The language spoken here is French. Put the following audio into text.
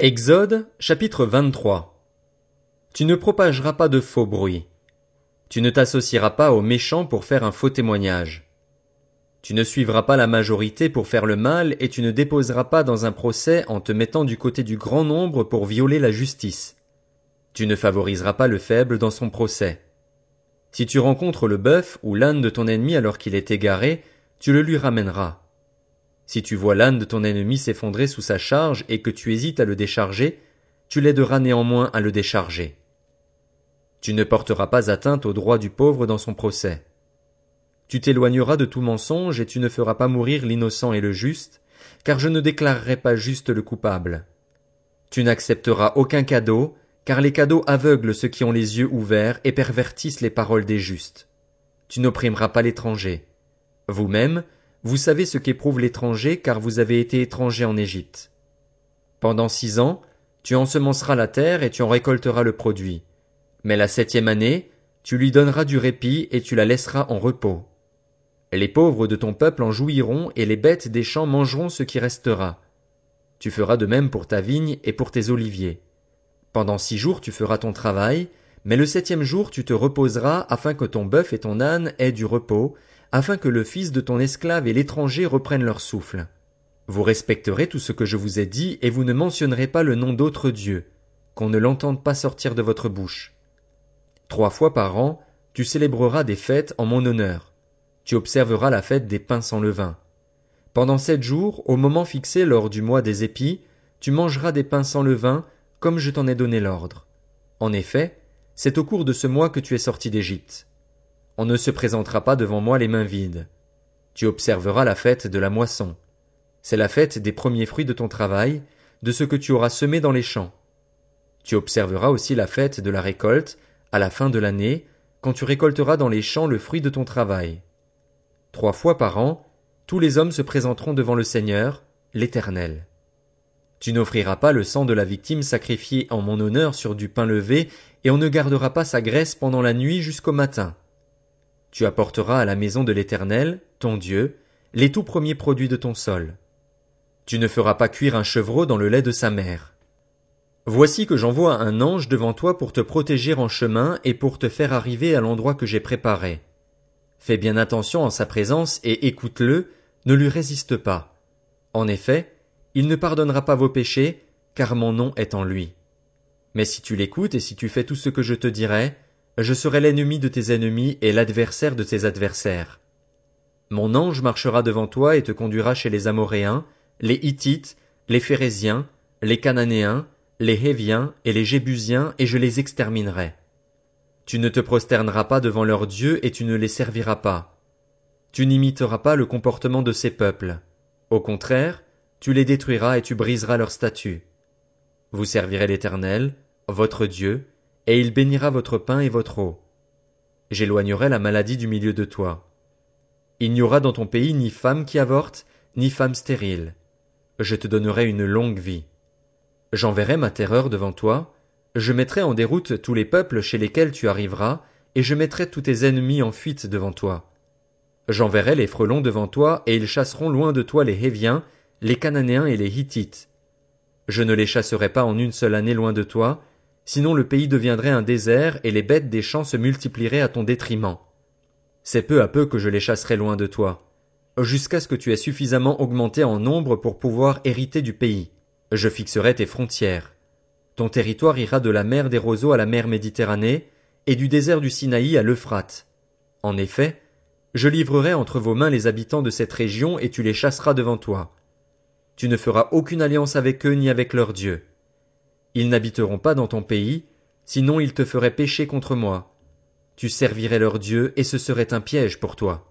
Exode chapitre 23 Tu ne propageras pas de faux bruits. Tu ne t'associeras pas aux méchants pour faire un faux témoignage. Tu ne suivras pas la majorité pour faire le mal et tu ne déposeras pas dans un procès en te mettant du côté du grand nombre pour violer la justice. Tu ne favoriseras pas le faible dans son procès. Si tu rencontres le bœuf ou l'âne de ton ennemi alors qu'il est égaré, tu le lui ramèneras. Si tu vois l'âne de ton ennemi s'effondrer sous sa charge et que tu hésites à le décharger, tu l'aideras néanmoins à le décharger. Tu ne porteras pas atteinte au droit du pauvre dans son procès. Tu t'éloigneras de tout mensonge et tu ne feras pas mourir l'innocent et le juste, car je ne déclarerai pas juste le coupable. Tu n'accepteras aucun cadeau, car les cadeaux aveuglent ceux qui ont les yeux ouverts et pervertissent les paroles des justes. Tu n'opprimeras pas l'étranger. Vous-même, vous savez ce qu'éprouve l'étranger car vous avez été étranger en Égypte. Pendant six ans, tu ensemenceras la terre et tu en récolteras le produit. Mais la septième année, tu lui donneras du répit et tu la laisseras en repos. Les pauvres de ton peuple en jouiront et les bêtes des champs mangeront ce qui restera. Tu feras de même pour ta vigne et pour tes oliviers. Pendant six jours tu feras ton travail, mais le septième jour tu te reposeras afin que ton bœuf et ton âne aient du repos, afin que le fils de ton esclave et l'étranger reprennent leur souffle. Vous respecterez tout ce que je vous ai dit, et vous ne mentionnerez pas le nom d'autre Dieu, qu'on ne l'entende pas sortir de votre bouche. Trois fois par an, tu célébreras des fêtes en mon honneur. Tu observeras la fête des pains sans levain. Pendant sept jours, au moment fixé lors du mois des épis, tu mangeras des pains sans levain, comme je t'en ai donné l'ordre. En effet, c'est au cours de ce mois que tu es sorti d'Égypte. On ne se présentera pas devant moi les mains vides. Tu observeras la fête de la moisson. C'est la fête des premiers fruits de ton travail, de ce que tu auras semé dans les champs. Tu observeras aussi la fête de la récolte, à la fin de l'année, quand tu récolteras dans les champs le fruit de ton travail. Trois fois par an, tous les hommes se présenteront devant le Seigneur, l'Éternel. Tu n'offriras pas le sang de la victime sacrifiée en mon honneur sur du pain levé, et on ne gardera pas sa graisse pendant la nuit jusqu'au matin. Tu apporteras à la maison de l'Éternel, ton Dieu, les tout premiers produits de ton sol. Tu ne feras pas cuire un chevreau dans le lait de sa mère. Voici que j'envoie un ange devant toi pour te protéger en chemin et pour te faire arriver à l'endroit que j'ai préparé. Fais bien attention en sa présence et écoute-le, ne lui résiste pas. En effet, il ne pardonnera pas vos péchés, car mon nom est en lui. Mais si tu l'écoutes et si tu fais tout ce que je te dirai, je serai l'ennemi de tes ennemis et l'adversaire de tes adversaires. Mon ange marchera devant toi et te conduira chez les Amoréens, les Hittites, les Phérésiens, les Cananéens, les Héviens et les Jébusiens, et je les exterminerai. Tu ne te prosterneras pas devant leurs dieux et tu ne les serviras pas. Tu n'imiteras pas le comportement de ces peuples. Au contraire, tu les détruiras et tu briseras leurs statuts. Vous servirez l'Éternel, votre Dieu, et il bénira votre pain et votre eau. J'éloignerai la maladie du milieu de toi. Il n'y aura dans ton pays ni femme qui avorte, ni femme stérile. Je te donnerai une longue vie. J'enverrai ma terreur devant toi, je mettrai en déroute tous les peuples chez lesquels tu arriveras, et je mettrai tous tes ennemis en fuite devant toi. J'enverrai les frelons devant toi, et ils chasseront loin de toi les Héviens, les Cananéens et les Hittites. Je ne les chasserai pas en une seule année loin de toi, sinon le pays deviendrait un désert et les bêtes des champs se multiplieraient à ton détriment. C'est peu à peu que je les chasserai loin de toi, jusqu'à ce que tu aies suffisamment augmenté en nombre pour pouvoir hériter du pays. Je fixerai tes frontières. Ton territoire ira de la mer des roseaux à la mer Méditerranée, et du désert du Sinaï à l'Euphrate. En effet, je livrerai entre vos mains les habitants de cette région et tu les chasseras devant toi. Tu ne feras aucune alliance avec eux ni avec leurs dieux. Ils n'habiteront pas dans ton pays, sinon ils te feraient pécher contre moi. Tu servirais leur Dieu, et ce serait un piège pour toi.